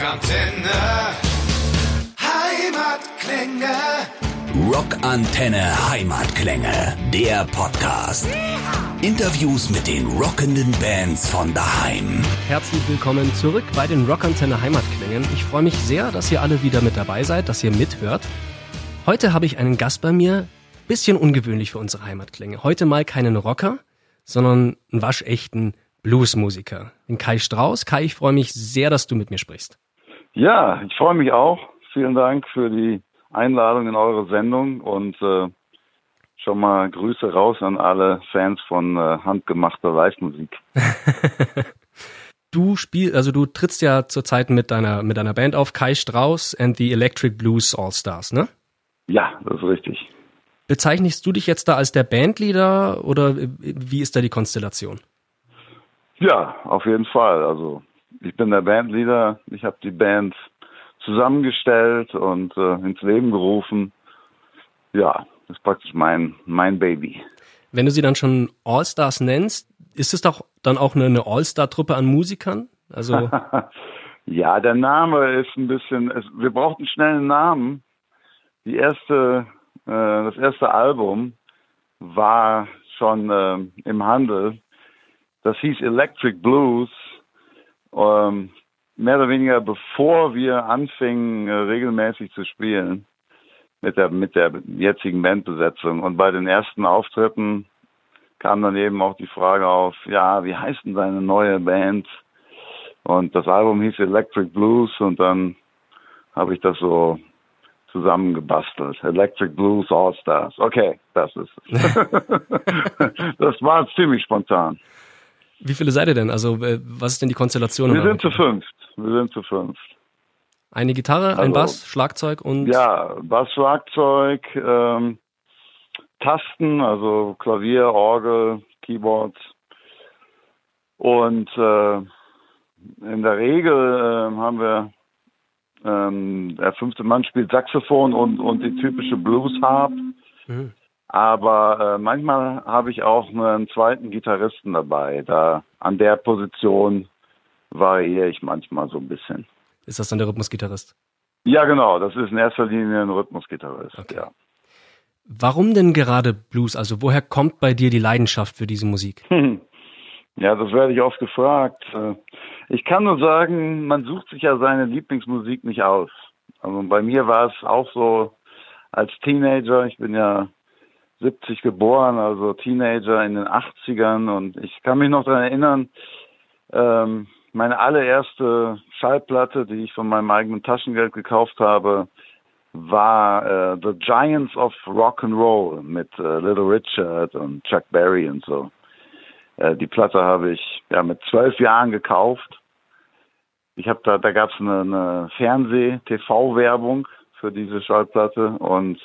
Rockantenne. Heimatklänge. Rockantenne Heimatklänge, der Podcast. Interviews mit den rockenden Bands von daheim. Herzlich willkommen zurück bei den Rockantenne Heimatklängen. Ich freue mich sehr, dass ihr alle wieder mit dabei seid, dass ihr mithört. Heute habe ich einen Gast bei mir, bisschen ungewöhnlich für unsere Heimatklänge. Heute mal keinen Rocker, sondern einen waschechten Bluesmusiker, den Kai Strauß. Kai, ich freue mich sehr, dass du mit mir sprichst. Ja, ich freue mich auch. Vielen Dank für die Einladung in eure Sendung und äh, schon mal Grüße raus an alle Fans von äh, handgemachter Live-Musik. du spielst, also du trittst ja zurzeit mit deiner mit deiner Band auf, Kai Strauß and the Electric Blues All Stars, ne? Ja, das ist richtig. Bezeichnest du dich jetzt da als der Bandleader oder wie ist da die Konstellation? Ja, auf jeden Fall. Also ich bin der Bandleader. Ich habe die Band zusammengestellt und äh, ins Leben gerufen. Ja, das ist praktisch mein, mein Baby. Wenn du sie dann schon All-Stars nennst, ist es doch dann auch eine, eine All-Star-Truppe an Musikern? Also ja, der Name ist ein bisschen. Es, wir brauchten schnell einen Namen. Die erste, äh, das erste Album war schon äh, im Handel. Das hieß Electric Blues. Ähm, mehr oder weniger bevor wir anfingen, äh, regelmäßig zu spielen mit der, mit der jetzigen Bandbesetzung. Und bei den ersten Auftritten kam dann eben auch die Frage auf, ja, wie heißt denn deine neue Band? Und das Album hieß Electric Blues und dann habe ich das so zusammengebastelt. Electric Blues All Stars. Okay, das ist es. das war ziemlich spontan. Wie viele seid ihr denn? Also äh, was ist denn die Konstellation? Wir sind zu fünft. Wir sind zu fünft. Eine Gitarre, also, ein Bass, Schlagzeug und ja Bass, Schlagzeug, ähm, Tasten, also Klavier, Orgel, Keyboards und äh, in der Regel äh, haben wir ähm, der fünfte Mann spielt Saxophon und und die typische Blues Harp. Mhm. Aber äh, manchmal habe ich auch einen zweiten Gitarristen dabei. Da an der Position variiere ich manchmal so ein bisschen. Ist das dann der Rhythmusgitarrist? Ja, genau. Das ist in erster Linie ein Rhythmusgitarrist. Okay. Ja. Warum denn gerade Blues? Also woher kommt bei dir die Leidenschaft für diese Musik? Ja, das werde ich oft gefragt. Äh, ich kann nur sagen, man sucht sich ja seine Lieblingsmusik nicht aus. Also bei mir war es auch so als Teenager. Ich bin ja 70 geboren, also Teenager in den 80ern und ich kann mich noch daran erinnern, ähm, meine allererste Schallplatte, die ich von meinem eigenen Taschengeld gekauft habe, war äh, The Giants of Rock and Roll mit äh, Little Richard und Chuck Berry und so. Äh, die Platte habe ich ja mit zwölf Jahren gekauft. Ich habe da, da gab es eine, eine Fernseh-TV-Werbung für diese Schallplatte und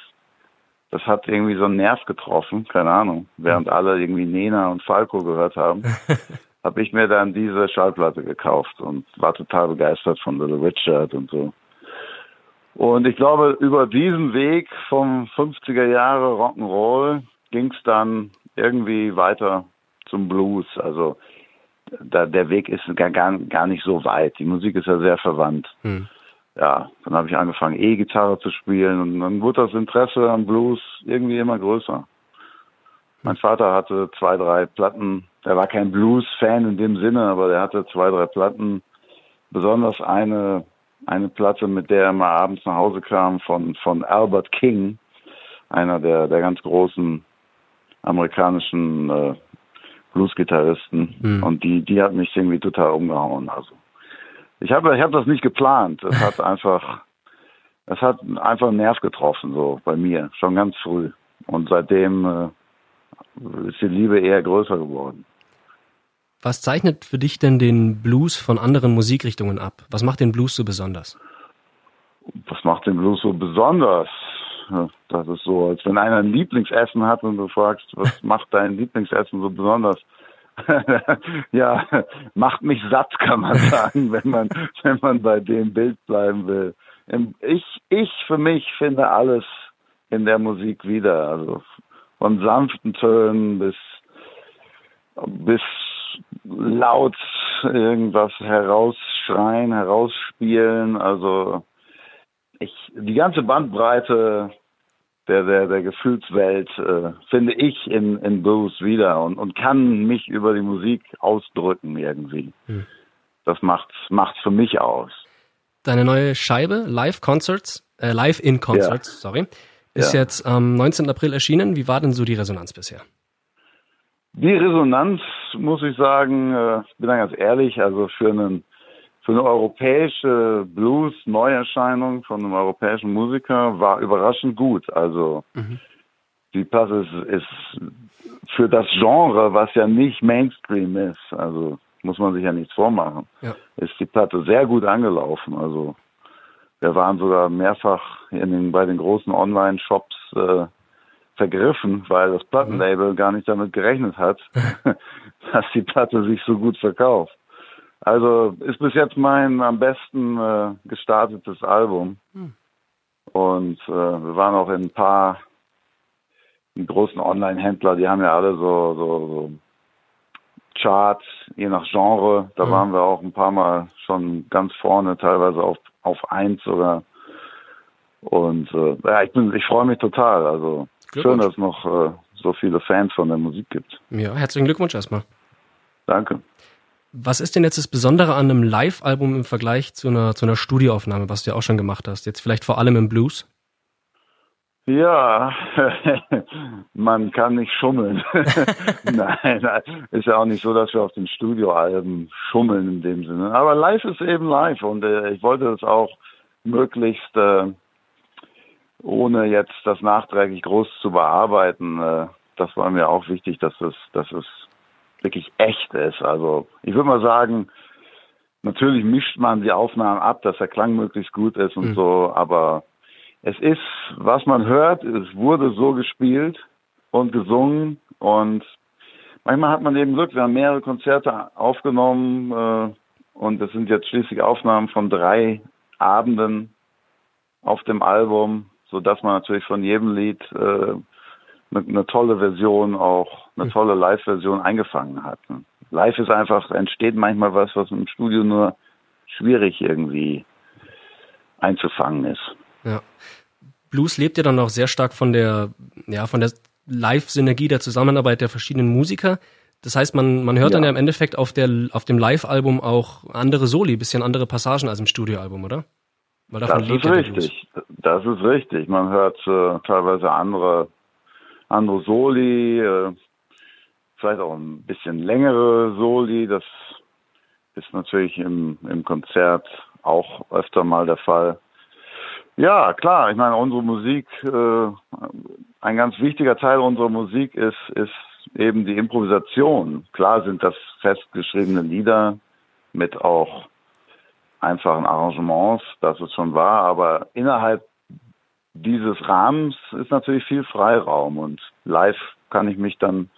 das hat irgendwie so einen Nerv getroffen, keine Ahnung. Während alle irgendwie Nena und Falco gehört haben, habe ich mir dann diese Schallplatte gekauft und war total begeistert von Little Richard und so. Und ich glaube, über diesen Weg vom 50er Jahre Rock'n'Roll ging es dann irgendwie weiter zum Blues. Also da, der Weg ist gar, gar nicht so weit. Die Musik ist ja sehr verwandt. Hm ja, dann habe ich angefangen, E-Gitarre zu spielen und dann wurde das Interesse am Blues irgendwie immer größer. Mein Vater hatte zwei, drei Platten, der war kein Blues-Fan in dem Sinne, aber der hatte zwei, drei Platten, besonders eine, eine Platte, mit der er mal abends nach Hause kam von, von Albert King, einer der, der ganz großen amerikanischen äh, Blues-Gitarristen. Mhm. Und die, die hat mich irgendwie total umgehauen. Also ich habe ich hab das nicht geplant. Es hat einfach, es hat einfach einen Nerv getroffen, so bei mir, schon ganz früh. Und seitdem äh, ist die Liebe eher größer geworden. Was zeichnet für dich denn den Blues von anderen Musikrichtungen ab? Was macht den Blues so besonders? Was macht den Blues so besonders? Das ist so, als wenn einer ein Lieblingsessen hat und du fragst, was macht dein Lieblingsessen so besonders? ja, macht mich satt, kann man sagen, wenn man, wenn man bei dem Bild bleiben will. Ich, ich für mich finde alles in der Musik wieder, also von sanften Tönen bis, bis laut irgendwas heraus herausschreien, herausspielen. Also ich, die ganze Bandbreite der, der, der Gefühlswelt äh, finde ich in, in Blues wieder und, und kann mich über die Musik ausdrücken irgendwie. Hm. Das macht's, macht's für mich aus. Deine neue Scheibe, Live Concerts, äh, Live in Concerts, ja. sorry, ist ja. jetzt am 19. April erschienen. Wie war denn so die Resonanz bisher? Die Resonanz, muss ich sagen, äh, bin da ganz ehrlich, also für einen für eine europäische Blues-Neuerscheinung von einem europäischen Musiker war überraschend gut. Also mhm. die Platte ist, ist, für das Genre, was ja nicht Mainstream ist, also muss man sich ja nichts vormachen, ja. ist die Platte sehr gut angelaufen. Also wir waren sogar mehrfach in den, bei den großen Online-Shops äh, vergriffen, weil das Plattenlabel mhm. gar nicht damit gerechnet hat, dass die Platte sich so gut verkauft. Also ist bis jetzt mein am besten äh, gestartetes Album. Hm. Und äh, wir waren auch in ein paar die großen Online-Händler, die haben ja alle so, so, so Charts, je nach Genre. Da hm. waren wir auch ein paar Mal schon ganz vorne, teilweise auf, auf eins sogar. Und äh, ja, ich bin, ich freue mich total. Also schön, dass es noch äh, so viele Fans von der Musik gibt. Ja, herzlichen Glückwunsch erstmal. Danke. Was ist denn jetzt das Besondere an einem Live-Album im Vergleich zu einer, zu einer Studioaufnahme, was du ja auch schon gemacht hast? Jetzt vielleicht vor allem im Blues? Ja, man kann nicht schummeln. nein, ist ja auch nicht so, dass wir auf den Studioalben schummeln in dem Sinne. Aber live ist eben live und äh, ich wollte das auch möglichst, äh, ohne jetzt das nachträglich groß zu bearbeiten, äh, das war mir auch wichtig, dass es, dass es wirklich echt ist. Also ich würde mal sagen, natürlich mischt man die Aufnahmen ab, dass der Klang möglichst gut ist und mhm. so, aber es ist, was man hört, es wurde so gespielt und gesungen und manchmal hat man eben Glück, wir haben mehrere Konzerte aufgenommen äh, und das sind jetzt schließlich Aufnahmen von drei Abenden auf dem Album, so dass man natürlich von jedem Lied äh, eine, eine tolle Version auch, eine tolle Live-Version eingefangen hat. Live ist einfach, entsteht manchmal was, was im Studio nur schwierig irgendwie einzufangen ist. Ja. Blues lebt ja dann auch sehr stark von der, ja, von der Live-Synergie der Zusammenarbeit der verschiedenen Musiker. Das heißt, man, man hört ja. dann ja im Endeffekt auf, der, auf dem Live-Album auch andere Soli, bisschen andere Passagen als im Studioalbum, oder? Weil davon das lebt ist richtig. Das ist richtig. Man hört äh, teilweise andere andere Soli, äh, vielleicht auch ein bisschen längere Soli. Das ist natürlich im, im Konzert auch öfter mal der Fall. Ja, klar. Ich meine, unsere Musik, äh, ein ganz wichtiger Teil unserer Musik ist, ist eben die Improvisation. Klar sind das festgeschriebene Lieder mit auch einfachen Arrangements, das ist schon wahr, aber innerhalb dieses Rahmens ist natürlich viel Freiraum und live kann ich mich dann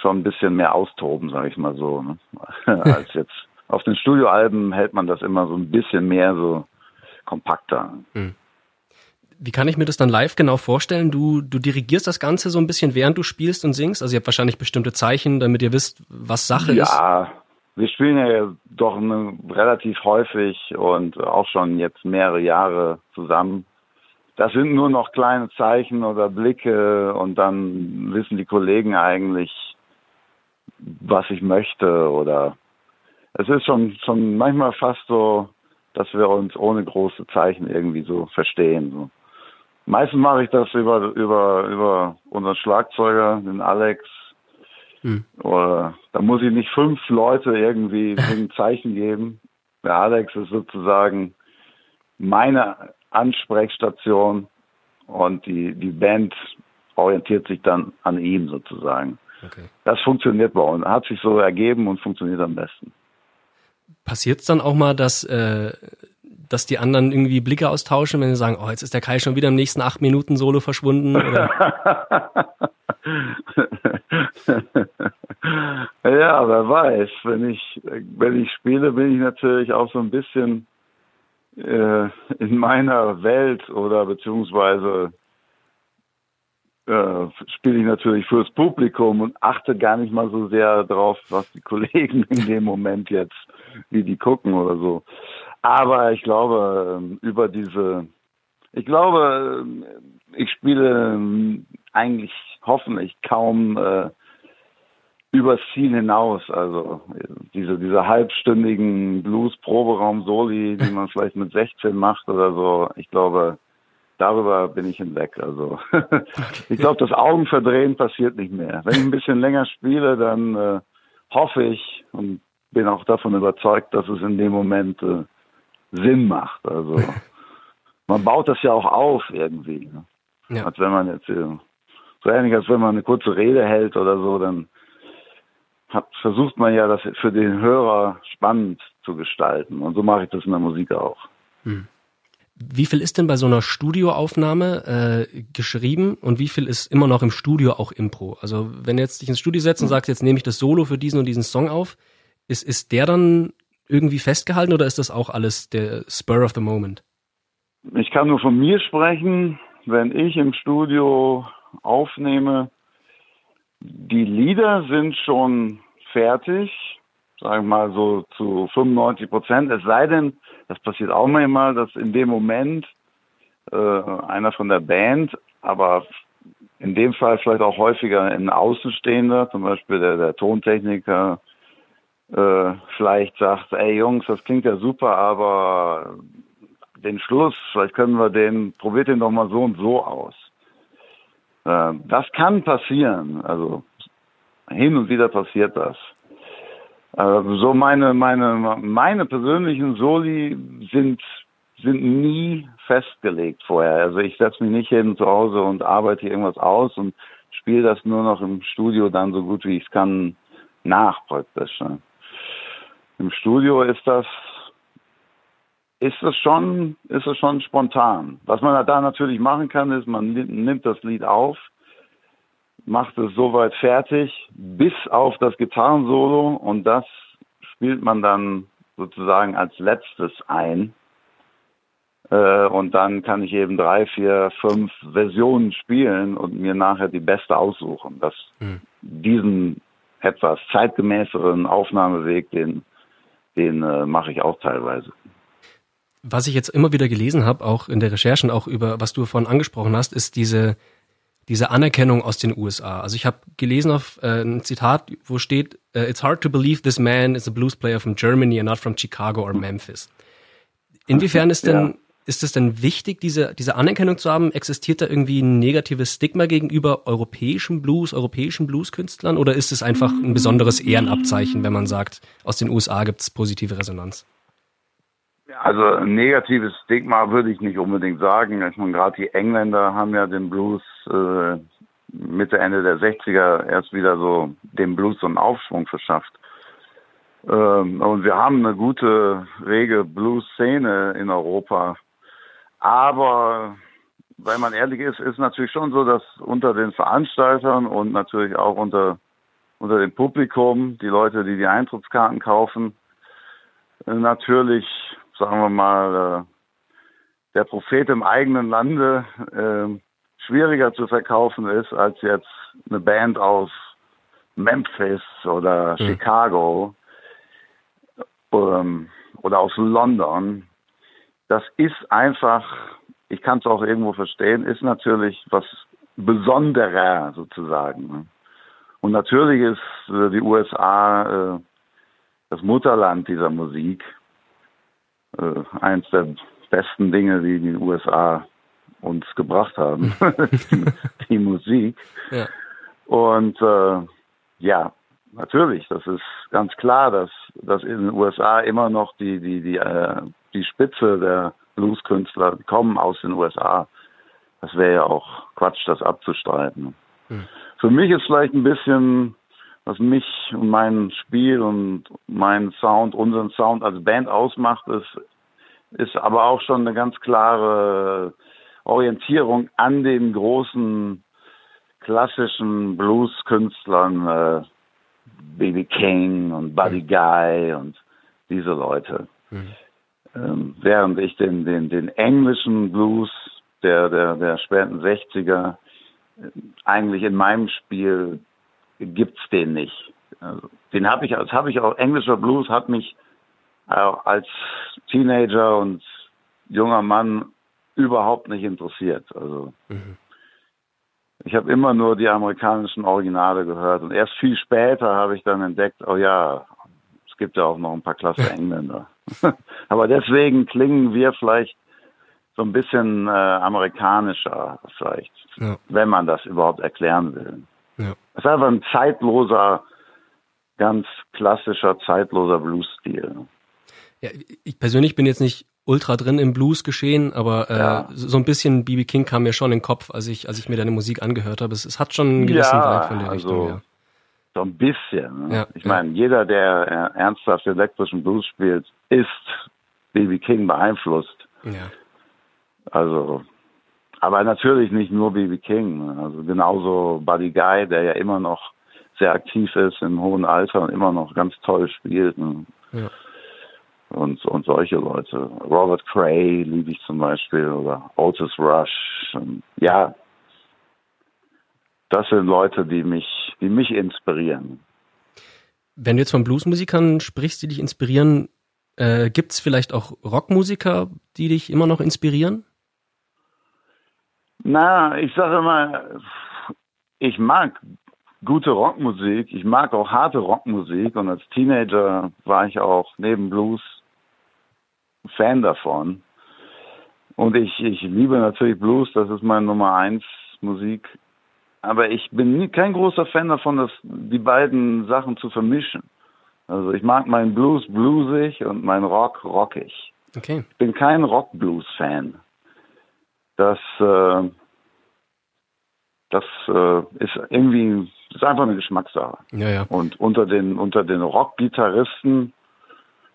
schon ein bisschen mehr austoben, sage ich mal so. Ne? Als jetzt auf den Studioalben hält man das immer so ein bisschen mehr so kompakter. Hm. Wie kann ich mir das dann live genau vorstellen? Du, du dirigierst das Ganze so ein bisschen, während du spielst und singst? Also ihr habt wahrscheinlich bestimmte Zeichen, damit ihr wisst, was Sache ja, ist. Ja, wir spielen ja doch eine, relativ häufig und auch schon jetzt mehrere Jahre zusammen das sind nur noch kleine Zeichen oder Blicke und dann wissen die Kollegen eigentlich, was ich möchte oder es ist schon, schon manchmal fast so, dass wir uns ohne große Zeichen irgendwie so verstehen. So. Meistens mache ich das über, über, über unseren Schlagzeuger, den Alex. Hm. Oder da muss ich nicht fünf Leute irgendwie ein Zeichen geben. Der Alex ist sozusagen meine Ansprechstation und die, die Band orientiert sich dann an ihm sozusagen. Okay. Das funktioniert bei uns, hat sich so ergeben und funktioniert am besten. Passiert es dann auch mal, dass, äh, dass die anderen irgendwie Blicke austauschen, wenn sie sagen, oh, jetzt ist der Kai schon wieder im nächsten acht Minuten Solo verschwunden? Ja, wer weiß. Wenn ich, wenn ich spiele, bin ich natürlich auch so ein bisschen äh, in meiner Welt oder beziehungsweise äh, spiele ich natürlich fürs Publikum und achte gar nicht mal so sehr darauf, was die Kollegen in dem Moment jetzt, wie die gucken oder so. Aber ich glaube, ähm, über diese, ich glaube, ähm, ich spiele ähm, eigentlich hoffentlich kaum äh, übers Ziel hinaus. Also diese, diese halbstündigen Blues-Proberaum-Soli, die man vielleicht mit 16 macht oder so, ich glaube, darüber bin ich hinweg. Also ich glaube, das Augenverdrehen passiert nicht mehr. Wenn ich ein bisschen länger spiele, dann äh, hoffe ich und bin auch davon überzeugt, dass es in dem Moment äh, Sinn macht. Also man baut das ja auch auf irgendwie. Ne? Ja. Als wenn man jetzt so ähnlich als wenn man eine kurze Rede hält oder so, dann hat, versucht man ja, das für den Hörer spannend zu gestalten. Und so mache ich das in der Musik auch. Hm. Wie viel ist denn bei so einer Studioaufnahme äh, geschrieben und wie viel ist immer noch im Studio auch Impro? Also wenn jetzt dich ins Studio setzt und sagst, jetzt nehme ich das Solo für diesen und diesen Song auf, ist, ist der dann irgendwie festgehalten oder ist das auch alles der Spur of the Moment? Ich kann nur von mir sprechen. Wenn ich im Studio aufnehme, die Lieder sind schon fertig, sagen wir mal so zu 95 Prozent. Es sei denn, das passiert auch manchmal, dass in dem Moment äh, einer von der Band, aber in dem Fall vielleicht auch häufiger ein Außenstehender, zum Beispiel der, der Tontechniker, äh, vielleicht sagt, ey Jungs, das klingt ja super, aber den Schluss, vielleicht können wir den, probiert den doch mal so und so aus. Äh, das kann passieren. Also hin und wieder passiert das. Äh, so meine, meine, meine persönlichen Soli sind, sind nie festgelegt vorher. Also ich setze mich nicht hin zu Hause und arbeite irgendwas aus und spiele das nur noch im Studio dann so gut wie ich es kann nach praktisch. Ne? Im Studio ist das ist es schon, ist es schon spontan. Was man da natürlich machen kann, ist, man nimmt das Lied auf, macht es soweit fertig, bis auf das Gitarrensolo und das spielt man dann sozusagen als letztes ein. Äh, und dann kann ich eben drei, vier, fünf Versionen spielen und mir nachher die beste aussuchen. Das, hm. Diesen etwas zeitgemäßeren Aufnahmeweg, den, den äh, mache ich auch teilweise was ich jetzt immer wieder gelesen habe, auch in der Recherchen, auch über was du vorhin angesprochen hast, ist diese diese Anerkennung aus den USA. Also ich habe gelesen auf äh, ein Zitat, wo steht, uh, "It's hard to believe this man is a blues player from Germany and not from Chicago or Memphis." Inwiefern ist denn ja. ist es denn wichtig, diese diese Anerkennung zu haben? Existiert da irgendwie ein negatives Stigma gegenüber europäischen Blues, europäischen Blueskünstlern, oder ist es einfach ein besonderes Ehrenabzeichen, wenn man sagt, aus den USA gibt es positive Resonanz? Also ein negatives Stigma würde ich nicht unbedingt sagen. Ich meine, gerade die Engländer haben ja den Blues äh, Mitte, Ende der 60er erst wieder so dem Blues so einen Aufschwung verschafft. Ähm, und wir haben eine gute, rege Blues-Szene in Europa. Aber, wenn man ehrlich ist, ist natürlich schon so, dass unter den Veranstaltern und natürlich auch unter, unter dem Publikum, die Leute, die die Eintrittskarten kaufen, natürlich sagen wir mal, äh, der Prophet im eigenen Lande äh, schwieriger zu verkaufen ist als jetzt eine Band aus Memphis oder mhm. Chicago ähm, oder aus London. Das ist einfach, ich kann es auch irgendwo verstehen, ist natürlich was Besonderer sozusagen. Ne? Und natürlich ist äh, die USA äh, das Mutterland dieser Musik äh, eins der besten Dinge, die die USA uns gebracht haben, die Musik. Ja. Und äh, ja, natürlich, das ist ganz klar, dass, dass in den USA immer noch die, die, die, äh, die Spitze der Blueskünstler kommen aus den USA. Das wäre ja auch Quatsch, das abzustreiten. Hm. Für mich ist vielleicht ein bisschen, was mich und mein Spiel und mein Sound, unseren Sound als Band ausmacht, ist, ist aber auch schon eine ganz klare Orientierung an den großen klassischen Blues-Künstlern, äh, B.B. King und Buddy Guy und diese Leute. Mhm. Ähm, während ich den, den, den englischen Blues der, der, der späten 60er eigentlich in meinem Spiel gibt's den nicht. Also, den habe ich, das habe ich auch, englischer Blues hat mich als Teenager und junger Mann überhaupt nicht interessiert. Also mhm. ich habe immer nur die amerikanischen Originale gehört und erst viel später habe ich dann entdeckt, oh ja, es gibt ja auch noch ein paar klasse Engländer. Aber deswegen klingen wir vielleicht so ein bisschen äh, amerikanischer, vielleicht, ja. wenn man das überhaupt erklären will. Ja. Es ist einfach ein zeitloser, ganz klassischer, zeitloser Blues-Stil. Ja, ich persönlich bin jetzt nicht ultra drin im Blues geschehen, aber äh, ja. so ein bisschen BB King kam mir schon in den Kopf, als ich als ich mir deine Musik angehört habe. Es, es hat schon einen gewissen ja, Vibe von der also, Richtung. Ja. So ein bisschen. Ne? Ja, ich meine, jeder, der äh, ernsthaft elektrischen Blues spielt, ist BB King beeinflusst. Ja. Also, aber natürlich nicht nur BB King. Also genauso Buddy Guy, der ja immer noch sehr aktiv ist im hohen Alter und immer noch ganz toll spielt. Ne? Ja und, und solche Leute. Robert Cray liebe ich zum Beispiel oder Otis Rush. Und ja, das sind Leute, die mich, die mich inspirieren. Wenn du jetzt von Bluesmusikern sprichst, die dich inspirieren, äh, gibt es vielleicht auch Rockmusiker, die dich immer noch inspirieren? Na, ich sage immer, ich mag gute Rockmusik, ich mag auch harte Rockmusik und als Teenager war ich auch neben Blues Fan davon. Und ich, ich liebe natürlich Blues, das ist meine Nummer eins Musik. Aber ich bin nie, kein großer Fan davon, dass die beiden Sachen zu vermischen. Also ich mag meinen Blues bluesig und meinen Rock rockig. Okay. Ich bin kein Rock-Blues-Fan. Das, äh, das äh, ist irgendwie, ist einfach eine Geschmackssache. Ja, ja. Und unter den, unter den Rock-Gitarristen,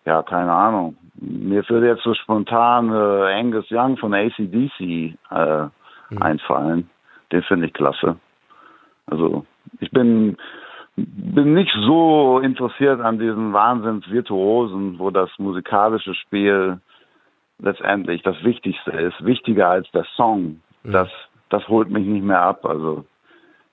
ja, keine Ahnung mir würde jetzt so spontan äh, Angus Young von ACDC äh, mhm. einfallen. Den finde ich klasse. Also ich bin bin nicht so interessiert an diesen Wahnsinns-Virtuosen, wo das musikalische Spiel letztendlich das Wichtigste ist, wichtiger als der Song. Mhm. Das, das holt mich nicht mehr ab. Also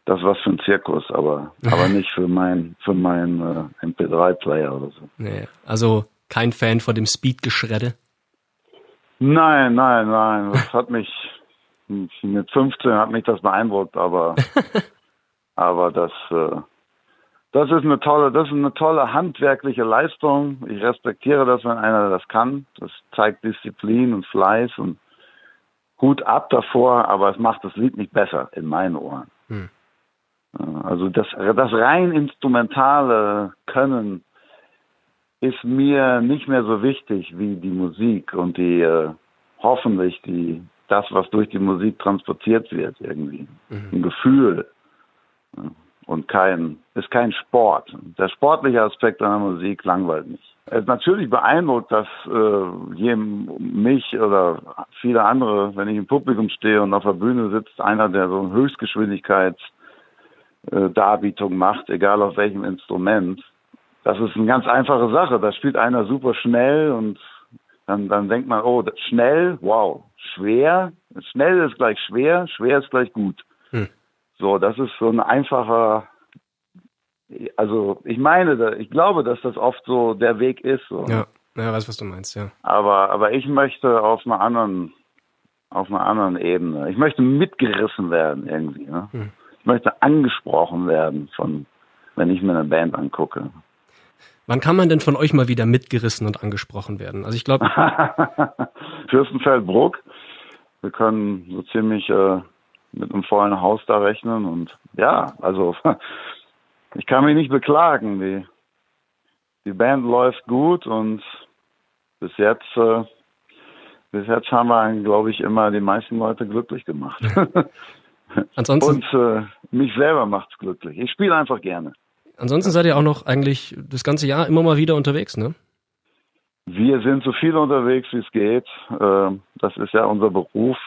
das was für ein Zirkus, aber, aber nicht für mein, für mein äh, MP3-Player oder so. Nee, also kein Fan von dem Speed-Geschredde? Nein, nein, nein. Das hat mich mit 15 hat mich das beeindruckt, aber aber das äh, das ist eine tolle, das ist eine tolle handwerkliche Leistung. Ich respektiere das, wenn einer das kann. Das zeigt Disziplin und Fleiß und Hut ab davor, aber es macht das Lied nicht besser in meinen Ohren. Hm. Also das, das rein instrumentale Können ist mir nicht mehr so wichtig wie die Musik und die äh, hoffentlich die das, was durch die Musik transportiert wird irgendwie. Mhm. Ein Gefühl. Und kein, ist kein Sport. Der sportliche Aspekt einer Musik langweilt mich. Natürlich beeindruckt, dass äh, mich oder viele andere, wenn ich im Publikum stehe und auf der Bühne sitzt, einer, der so eine Höchstgeschwindigkeits äh, macht, egal auf welchem Instrument, das ist eine ganz einfache Sache. Da spielt einer super schnell und dann, dann denkt man, oh, schnell, wow, schwer, schnell ist gleich schwer, schwer ist gleich gut. Hm. So, das ist so ein einfacher, also ich meine, ich glaube, dass das oft so der Weg ist. So. Ja, ja, weiß, was du meinst, ja. Aber, aber ich möchte auf einer anderen, auf einer anderen Ebene. Ich möchte mitgerissen werden irgendwie. Ne? Hm. Ich möchte angesprochen werden von, wenn ich mir eine Band angucke. Wann kann man denn von euch mal wieder mitgerissen und angesprochen werden? Also ich glaube. Fürstenfeldbruck. Wir können so ziemlich äh, mit einem vollen Haus da rechnen und ja, also ich kann mich nicht beklagen. Die, die Band läuft gut und bis jetzt, äh, bis jetzt haben wir, glaube ich, immer die meisten Leute glücklich gemacht. Ansonsten. Und äh, mich selber macht's glücklich. Ich spiele einfach gerne. Ansonsten seid ihr auch noch eigentlich das ganze Jahr immer mal wieder unterwegs, ne? Wir sind so viel unterwegs, wie es geht. Ähm, das ist ja unser Beruf.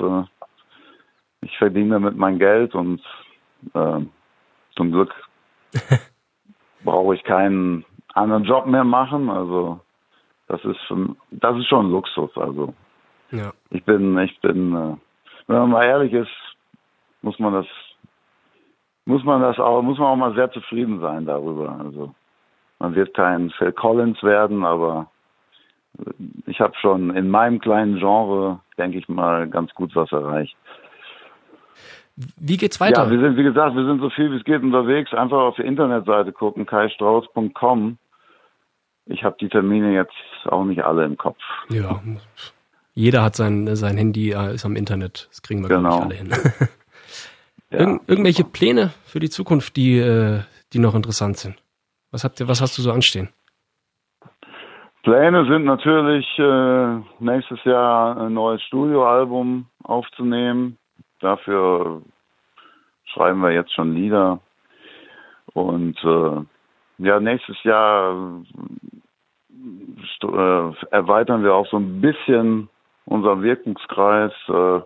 Äh, ich verdiene damit mein Geld und ähm, zum Glück brauche ich keinen anderen Job mehr machen. Also das ist schon, das ist schon Luxus. Also ja. ich bin, ich bin, äh, wenn man mal ehrlich ist, muss man das muss man das auch, muss man auch mal sehr zufrieden sein darüber. Also man wird kein Phil Collins werden, aber ich habe schon in meinem kleinen Genre, denke ich mal, ganz gut was erreicht. Wie geht's weiter? Ja, wir sind, wie gesagt, wir sind so viel wie es geht unterwegs. Einfach auf die Internetseite gucken, kaistrauß.com. Ich habe die Termine jetzt auch nicht alle im Kopf. Ja, jeder hat sein, sein Handy, äh, ist am Internet. Das kriegen wir genau. alle hin. ja. Irg irgendwelche Pläne für die Zukunft, die, äh, die noch interessant sind? Was, habt ihr, was hast du so anstehen? Pläne sind natürlich, äh, nächstes Jahr ein neues Studioalbum aufzunehmen. Dafür schreiben wir jetzt schon Lieder. Und äh, ja, nächstes Jahr äh, erweitern wir auch so ein bisschen unseren Wirkungskreis. Äh,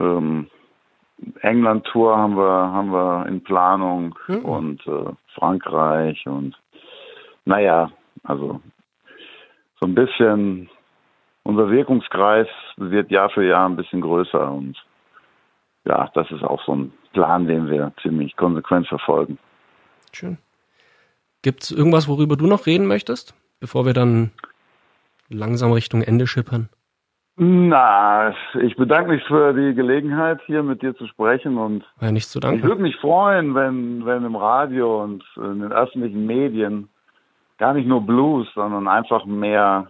ähm, England-Tour haben wir, haben wir in Planung mhm. und äh, Frankreich und naja, also so ein bisschen unser Wirkungskreis wird Jahr für Jahr ein bisschen größer und ja, das ist auch so ein Plan, den wir ziemlich konsequent verfolgen. Schön. Gibt es irgendwas, worüber du noch reden möchtest, bevor wir dann langsam Richtung Ende schippern? Na, ich bedanke mich für die Gelegenheit, hier mit dir zu sprechen und ja, nicht zu danken. ich würde mich freuen, wenn, wenn im Radio und in den öffentlichen Medien gar nicht nur Blues, sondern einfach mehr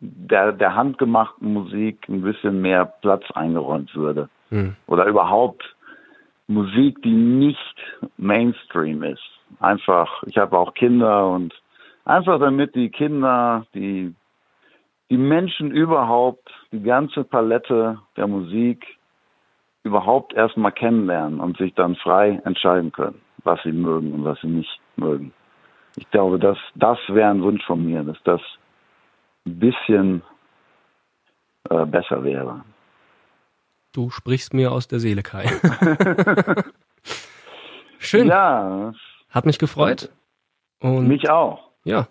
der, der handgemachten Musik ein bisschen mehr Platz eingeräumt würde. Hm. Oder überhaupt Musik, die nicht Mainstream ist. Einfach, ich habe auch Kinder und einfach damit die Kinder, die, die Menschen überhaupt, die ganze Palette der Musik überhaupt erstmal kennenlernen und sich dann frei entscheiden können, was sie mögen und was sie nicht mögen. Ich glaube, das, das wäre ein Wunsch von mir, dass das ein bisschen äh, besser wäre. Du sprichst mir aus der Seele, Kai. Schön. Ja. Hat mich gefreut. Und mich auch. Ja.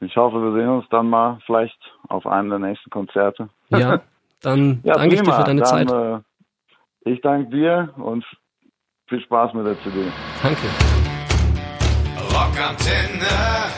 Ich hoffe, wir sehen uns dann mal vielleicht auf einem der nächsten Konzerte. Ja, dann ja, danke prima. ich dir für deine dann, Zeit. Äh, ich danke dir und viel Spaß mit der CD. Danke. Rockantenne.